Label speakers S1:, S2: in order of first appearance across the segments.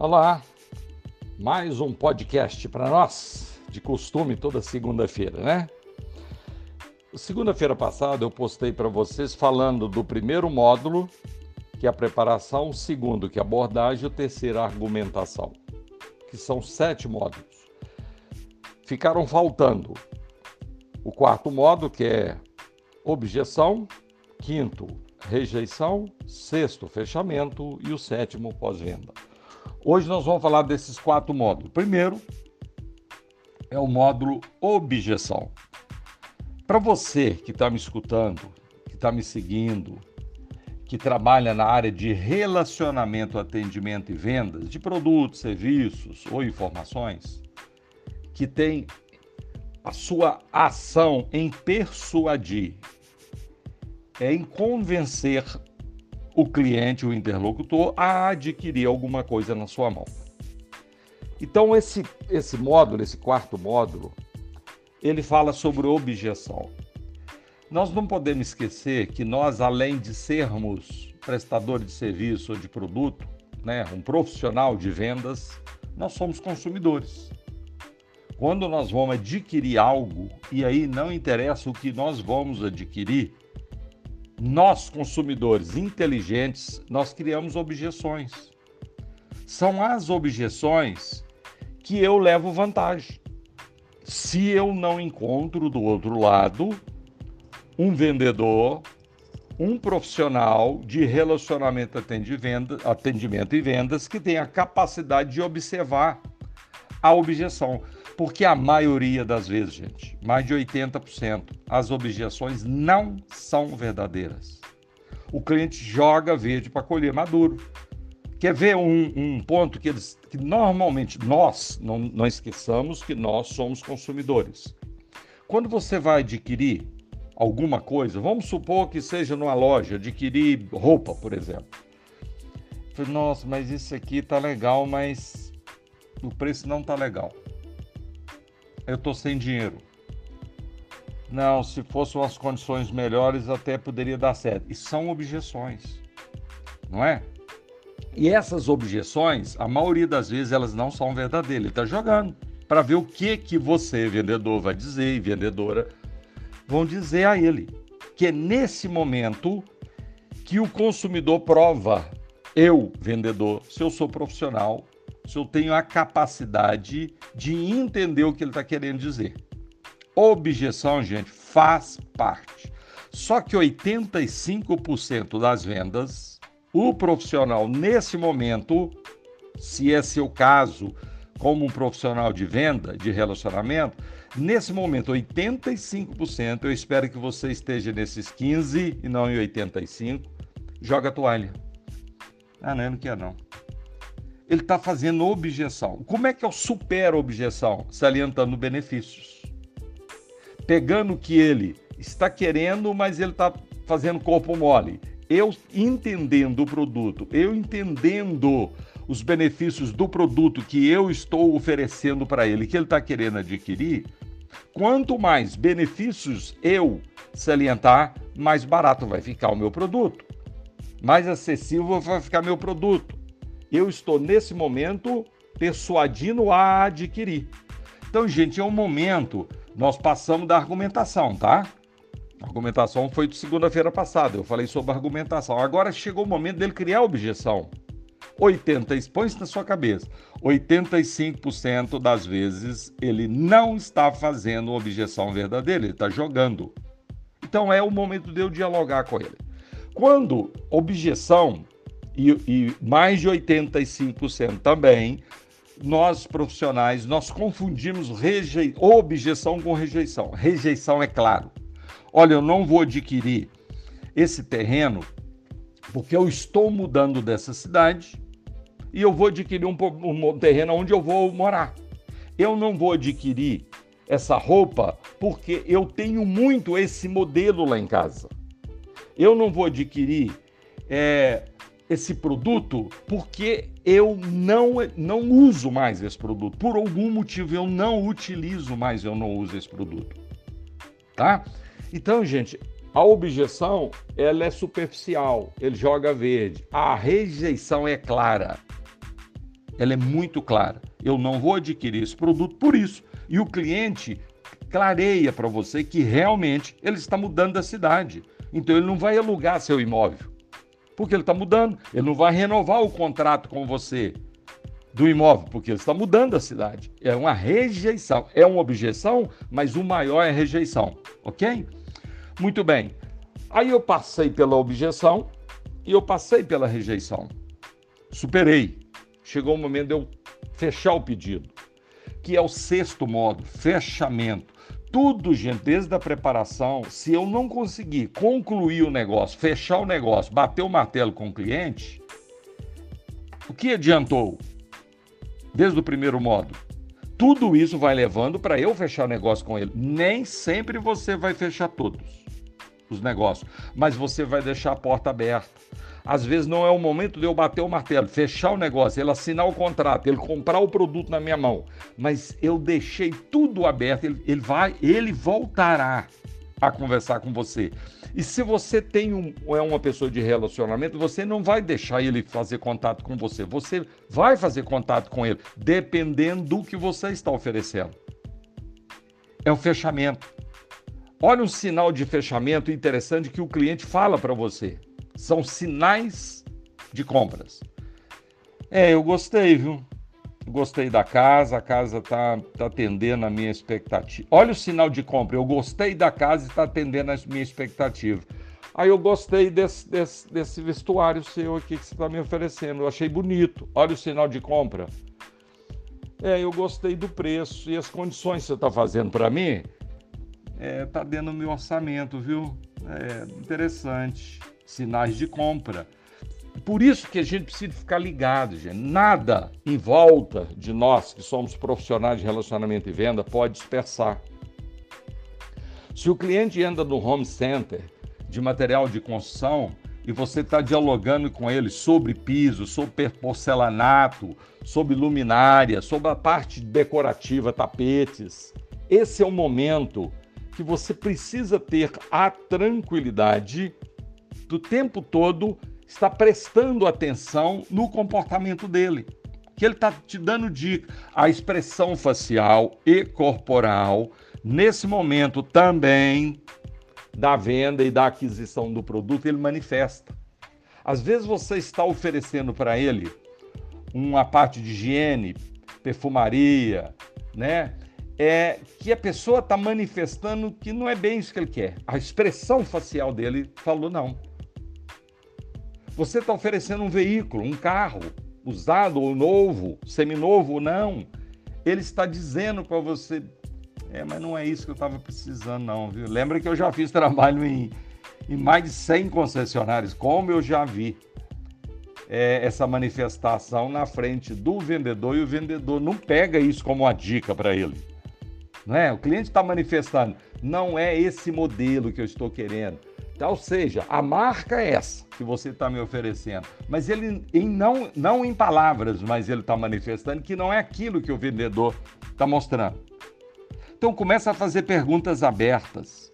S1: Olá, mais um podcast para nós, de costume toda segunda-feira, né? Segunda-feira passada eu postei para vocês falando do primeiro módulo, que é a preparação, o segundo, que é a abordagem, o terceiro, a argumentação, que são sete módulos. Ficaram faltando o quarto módulo, que é objeção, quinto, rejeição, sexto, fechamento e o sétimo, pós-venda. Hoje nós vamos falar desses quatro módulos. Primeiro é o módulo objeção. Para você que está me escutando, que está me seguindo, que trabalha na área de relacionamento, atendimento e vendas de produtos, serviços ou informações, que tem a sua ação em persuadir, é em convencer o cliente, o interlocutor, a adquirir alguma coisa na sua mão. Então, esse, esse módulo, esse quarto módulo, ele fala sobre objeção. Nós não podemos esquecer que nós, além de sermos prestadores de serviço ou de produto, né, um profissional de vendas, nós somos consumidores. Quando nós vamos adquirir algo, e aí não interessa o que nós vamos adquirir, nós, consumidores inteligentes, nós criamos objeções. São as objeções que eu levo vantagem. Se eu não encontro do outro lado um vendedor, um profissional de relacionamento, atendimento e vendas que tenha a capacidade de observar a objeção. Porque a maioria das vezes, gente, mais de 80%, as objeções não são verdadeiras. O cliente joga verde para colher maduro. Quer ver um, um ponto que, eles, que normalmente nós, não, não esqueçamos que nós somos consumidores. Quando você vai adquirir alguma coisa, vamos supor que seja numa loja, adquirir roupa, por exemplo. Nossa, mas isso aqui tá legal, mas o preço não tá legal eu estou sem dinheiro. Não, se fossem as condições melhores, até poderia dar certo. E são objeções, não é? E essas objeções, a maioria das vezes, elas não são verdadeiras. Ele está jogando para ver o que que você, vendedor, vai dizer e vendedora vão dizer a ele. Que é nesse momento que o consumidor prova, eu, vendedor, se eu sou profissional, se eu tenho a capacidade de entender o que ele está querendo dizer. Objeção, gente, faz parte. Só que 85% das vendas, o profissional nesse momento, se é seu caso, como um profissional de venda, de relacionamento, nesse momento 85%, eu espero que você esteja nesses 15 e não em 85, joga a toalha. Ah, não, eu não quero não ele está fazendo objeção. Como é que eu supero a objeção? Salientando benefícios. Pegando o que ele está querendo, mas ele está fazendo corpo mole. Eu entendendo o produto, eu entendendo os benefícios do produto que eu estou oferecendo para ele, que ele está querendo adquirir, quanto mais benefícios eu salientar, mais barato vai ficar o meu produto, mais acessível vai ficar meu produto eu estou nesse momento persuadindo a adquirir. Então, gente, é um momento, nós passamos da argumentação, tá? A argumentação foi de segunda-feira passada, eu falei sobre argumentação. Agora chegou o momento dele criar objeção. 80, põe isso na sua cabeça. 85% das vezes ele não está fazendo objeção verdadeira, ele está jogando. Então é o momento de eu dialogar com ele. Quando objeção e, e mais de 85% também, nós profissionais, nós confundimos rejei... objeção com rejeição. Rejeição é claro. Olha, eu não vou adquirir esse terreno porque eu estou mudando dessa cidade e eu vou adquirir um, um terreno onde eu vou morar. Eu não vou adquirir essa roupa porque eu tenho muito esse modelo lá em casa. Eu não vou adquirir é, esse produto porque eu não, não uso mais esse produto. Por algum motivo eu não utilizo mais, eu não uso esse produto. Tá? Então, gente, a objeção ela é superficial, ele joga verde. A rejeição é clara. ela é muito clara. Eu não vou adquirir esse produto por isso. E o cliente clareia para você que realmente ele está mudando da cidade. Então ele não vai alugar seu imóvel, porque ele está mudando. Ele não vai renovar o contrato com você do imóvel, porque ele está mudando a cidade. É uma rejeição. É uma objeção, mas o maior é rejeição. Ok? Muito bem. Aí eu passei pela objeção e eu passei pela rejeição. Superei. Chegou o momento de eu fechar o pedido, que é o sexto modo, fechamento. Tudo, gente, desde a preparação, se eu não conseguir concluir o negócio, fechar o negócio, bater o martelo com o cliente, o que adiantou? Desde o primeiro modo. Tudo isso vai levando para eu fechar o negócio com ele. Nem sempre você vai fechar todos os negócios, mas você vai deixar a porta aberta. Às vezes não é o momento de eu bater o martelo, fechar o negócio, ele assinar o contrato, ele comprar o produto na minha mão, mas eu deixei tudo aberto, ele, ele vai, ele voltará a conversar com você. E se você tem um, é uma pessoa de relacionamento, você não vai deixar ele fazer contato com você. Você vai fazer contato com ele, dependendo do que você está oferecendo. É o fechamento. Olha um sinal de fechamento interessante que o cliente fala para você. São sinais de compras. É, eu gostei, viu? Gostei da casa, a casa tá, tá atendendo a minha expectativa. Olha o sinal de compra. Eu gostei da casa e está atendendo a minha expectativa. Aí eu gostei desse, desse, desse vestuário seu aqui que você está me oferecendo. Eu achei bonito. Olha o sinal de compra. É, eu gostei do preço e as condições que você está fazendo para mim é, tá dentro do meu orçamento, viu? É interessante. Sinais de compra. Por isso que a gente precisa ficar ligado, gente. Nada em volta de nós, que somos profissionais de relacionamento e venda, pode dispersar. Se o cliente anda no home center de material de construção e você está dialogando com ele sobre piso, sobre porcelanato, sobre luminária, sobre a parte decorativa, tapetes, esse é o momento que você precisa ter a tranquilidade do tempo todo estar prestando atenção no comportamento dele. Que ele está te dando dica. A expressão facial e corporal, nesse momento também da venda e da aquisição do produto, ele manifesta. Às vezes você está oferecendo para ele uma parte de higiene, perfumaria, né? É que a pessoa está manifestando que não é bem isso que ele quer. A expressão facial dele falou não. Você está oferecendo um veículo, um carro, usado ou novo, seminovo ou não. Ele está dizendo para você, é, mas não é isso que eu estava precisando não, viu? Lembra que eu já fiz trabalho em, em mais de 100 concessionários, como eu já vi é, essa manifestação na frente do vendedor e o vendedor não pega isso como uma dica para ele. Não é? O cliente está manifestando, não é esse modelo que eu estou querendo. Então, ou seja, a marca é essa que você está me oferecendo. Mas ele, em não, não em palavras, mas ele está manifestando que não é aquilo que o vendedor está mostrando. Então começa a fazer perguntas abertas.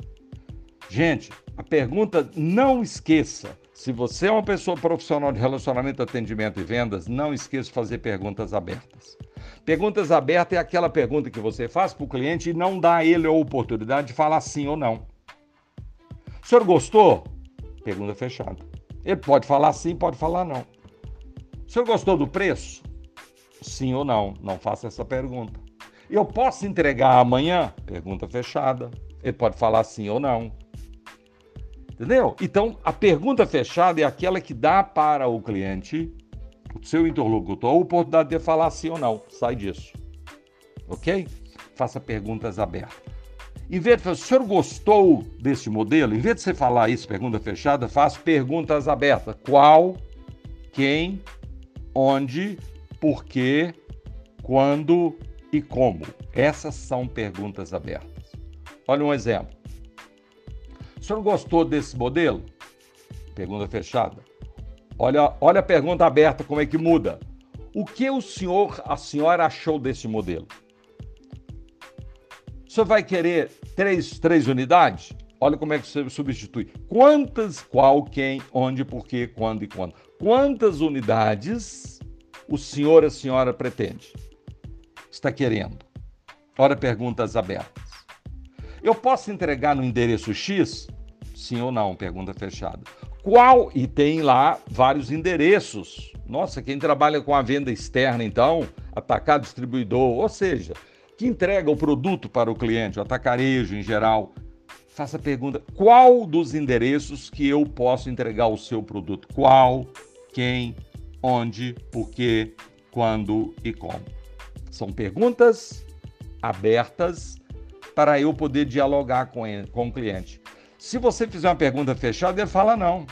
S1: Gente, a pergunta, não esqueça. Se você é uma pessoa profissional de relacionamento, atendimento e vendas, não esqueça de fazer perguntas abertas. Perguntas abertas é aquela pergunta que você faz para o cliente e não dá a ele a oportunidade de falar sim ou não. O senhor gostou? Pergunta fechada. Ele pode falar sim, pode falar não. O senhor gostou do preço? Sim ou não? Não faça essa pergunta. Eu posso entregar amanhã? Pergunta fechada. Ele pode falar sim ou não. Entendeu? Então, a pergunta fechada é aquela que dá para o cliente seu interlocutor a oportunidade de falar sim ou não. Sai disso. Ok? Faça perguntas abertas. Em vez de falar, o senhor gostou desse modelo? Em vez de você falar isso, pergunta fechada, faça perguntas abertas. Qual, quem, onde, por quê, quando e como. Essas são perguntas abertas. Olha um exemplo. O senhor gostou desse modelo? Pergunta fechada. Olha, olha a pergunta aberta, como é que muda. O que o senhor, a senhora achou desse modelo? Senhor vai querer três, três unidades? Olha como é que você substitui. Quantas, qual, quem, onde, por quê, quando e quando. Quantas unidades o senhor, a senhora pretende? Está querendo? Ora, perguntas abertas. Eu posso entregar no endereço X? Sim ou não? Pergunta fechada. Qual? E tem lá vários endereços. Nossa, quem trabalha com a venda externa, então, atacar distribuidor, ou seja, que entrega o produto para o cliente, o atacarejo em geral, faça a pergunta: qual dos endereços que eu posso entregar o seu produto? Qual, quem, onde, por quê, quando e como. São perguntas abertas para eu poder dialogar com, ele, com o cliente. Se você fizer uma pergunta fechada, ele fala não.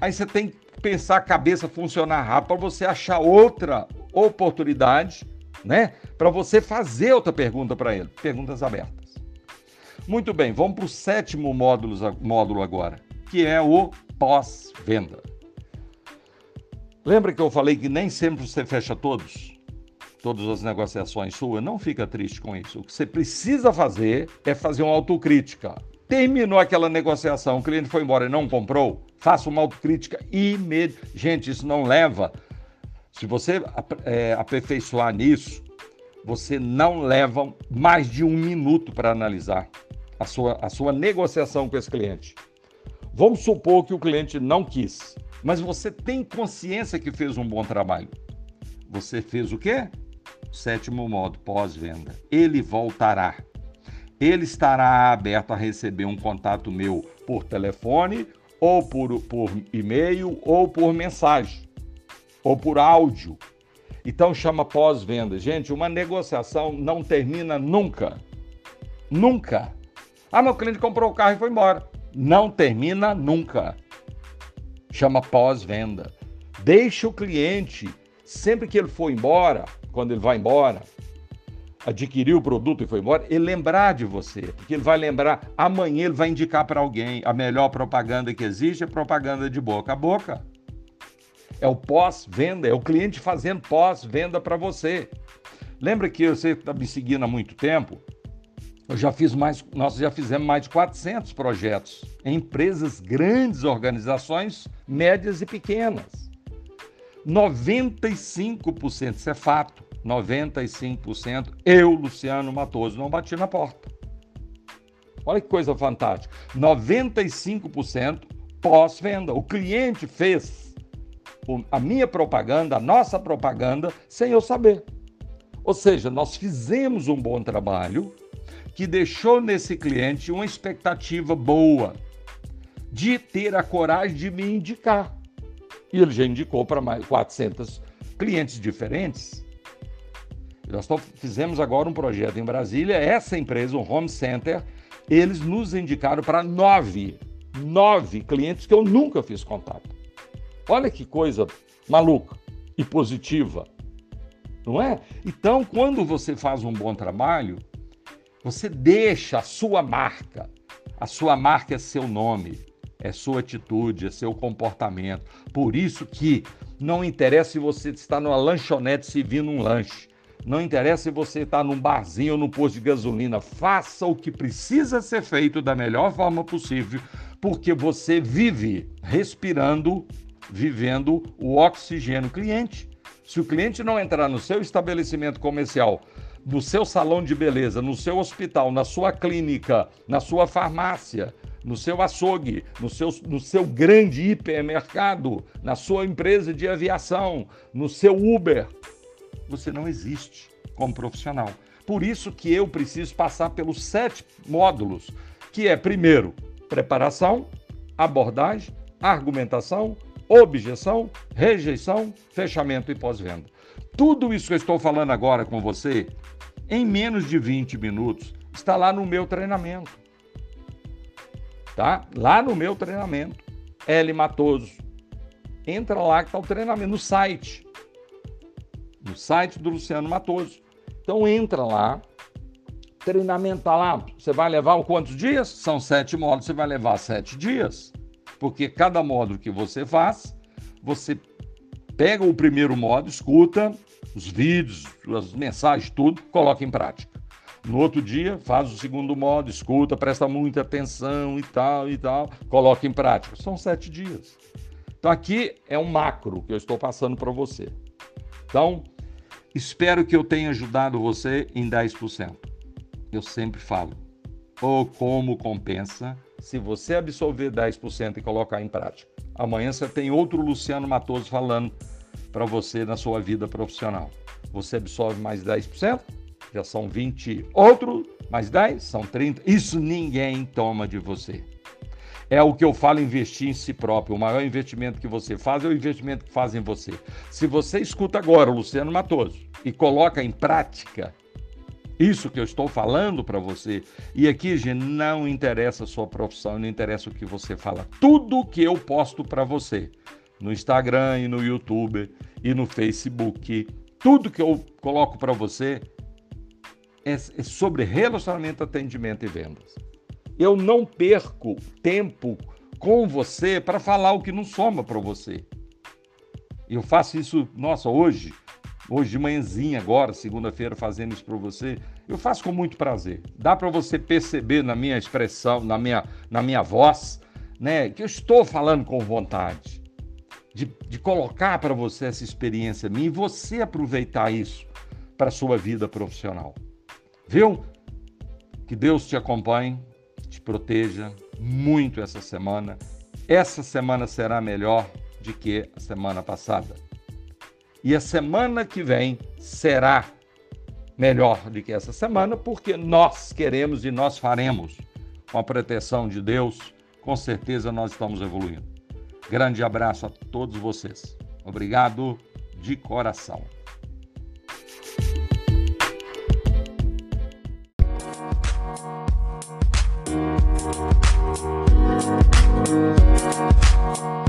S1: Aí você tem que pensar a cabeça funcionar rápido para você achar outra oportunidade, né? Para você fazer outra pergunta para ele. Perguntas abertas. Muito bem, vamos para o sétimo módulo, módulo agora, que é o pós-venda. Lembra que eu falei que nem sempre você fecha todos? Todas as negociações suas? Não fica triste com isso. O que você precisa fazer é fazer uma autocrítica. Terminou aquela negociação, o cliente foi embora e não comprou, faça uma autocrítica imediata. Gente, isso não leva. Se você é, aperfeiçoar nisso, você não leva mais de um minuto para analisar a sua, a sua negociação com esse cliente. Vamos supor que o cliente não quis mas você tem consciência que fez um bom trabalho. Você fez o quê? Sétimo modo, pós-venda. Ele voltará. Ele estará aberto a receber um contato meu por telefone, ou por, por e-mail, ou por mensagem, ou por áudio. Então chama pós-venda. Gente, uma negociação não termina nunca. Nunca. Ah, meu cliente comprou o carro e foi embora. Não termina nunca chama pós-venda. Deixe o cliente, sempre que ele for embora, quando ele vai embora, adquirir o produto e foi embora, ele lembrar de você, porque ele vai lembrar, amanhã ele vai indicar para alguém a melhor propaganda que existe é propaganda de boca a boca. É o pós-venda, é o cliente fazendo pós-venda para você. Lembra que você está me seguindo há muito tempo? Eu já fiz mais, nós já fizemos mais de 400 projetos em empresas grandes, organizações médias e pequenas. 95%, isso é fato, 95% eu, Luciano Matoso, não bati na porta. Olha que coisa fantástica. 95% pós-venda. O cliente fez a minha propaganda, a nossa propaganda, sem eu saber. Ou seja, nós fizemos um bom trabalho que deixou nesse cliente uma expectativa boa de ter a coragem de me indicar. E ele já indicou para mais 400 clientes diferentes. Nós fizemos agora um projeto em Brasília, essa empresa, o Home Center, eles nos indicaram para nove, nove clientes que eu nunca fiz contato. Olha que coisa maluca e positiva, não é? Então, quando você faz um bom trabalho, você deixa a sua marca. A sua marca é seu nome, é sua atitude, é seu comportamento. Por isso que não interessa se você está numa lanchonete servindo um lanche. Não interessa se você está num barzinho ou no posto de gasolina. Faça o que precisa ser feito da melhor forma possível, porque você vive respirando, vivendo o oxigênio cliente. Se o cliente não entrar no seu estabelecimento comercial no seu salão de beleza, no seu hospital, na sua clínica, na sua farmácia, no seu açougue, no seu, no seu grande hipermercado, na sua empresa de aviação, no seu Uber, você não existe como profissional. Por isso que eu preciso passar pelos sete módulos, que é primeiro preparação, abordagem, argumentação, objeção, rejeição, fechamento e pós-venda. Tudo isso que eu estou falando agora com você em menos de 20 minutos, está lá no meu treinamento. Tá? Lá no meu treinamento. L Matoso. Entra lá que está o treinamento, no site. Site do Luciano Matoso. Então entra lá, treinamento está lá. Você vai levar quantos dias? São sete módulos, você vai levar sete dias. Porque cada módulo que você faz, você pega o primeiro módulo, escuta, os vídeos, as mensagens, tudo, coloca em prática. No outro dia, faz o segundo modo, escuta, presta muita atenção e tal e tal, coloca em prática. São sete dias. Então aqui é um macro que eu estou passando para você. Então, espero que eu tenha ajudado você em 10%. Eu sempre falo, ou como compensa se você absorver 10% e colocar em prática. Amanhã você tem outro Luciano Matoso falando para você na sua vida profissional. Você absorve mais 10%, já são 20, outro mais 10, são 30. Isso ninguém toma de você. É o que eu falo, investir em si próprio. O maior investimento que você faz é o investimento que faz em você. Se você escuta agora o Luciano Matoso e coloca em prática isso que eu estou falando para você, e aqui, gente, não interessa a sua profissão, não interessa o que você fala. Tudo que eu posto para você no Instagram e no YouTube e no Facebook, tudo que eu coloco para você é, é sobre relacionamento, atendimento e vendas. Eu não perco tempo com você para falar o que não soma para você. Eu faço isso, nossa, hoje, hoje de manhãzinha agora, segunda-feira, fazendo isso para você. Eu faço com muito prazer. Dá para você perceber na minha expressão, na minha, na minha voz, né, que eu estou falando com vontade. De, de colocar para você essa experiência minha e você aproveitar isso para sua vida profissional. Viu? Que Deus te acompanhe, proteja muito essa semana. Essa semana será melhor do que a semana passada. E a semana que vem será melhor do que essa semana, porque nós queremos e nós faremos. Com a proteção de Deus, com certeza nós estamos evoluindo. Grande abraço a todos vocês. Obrigado de coração. Thank you.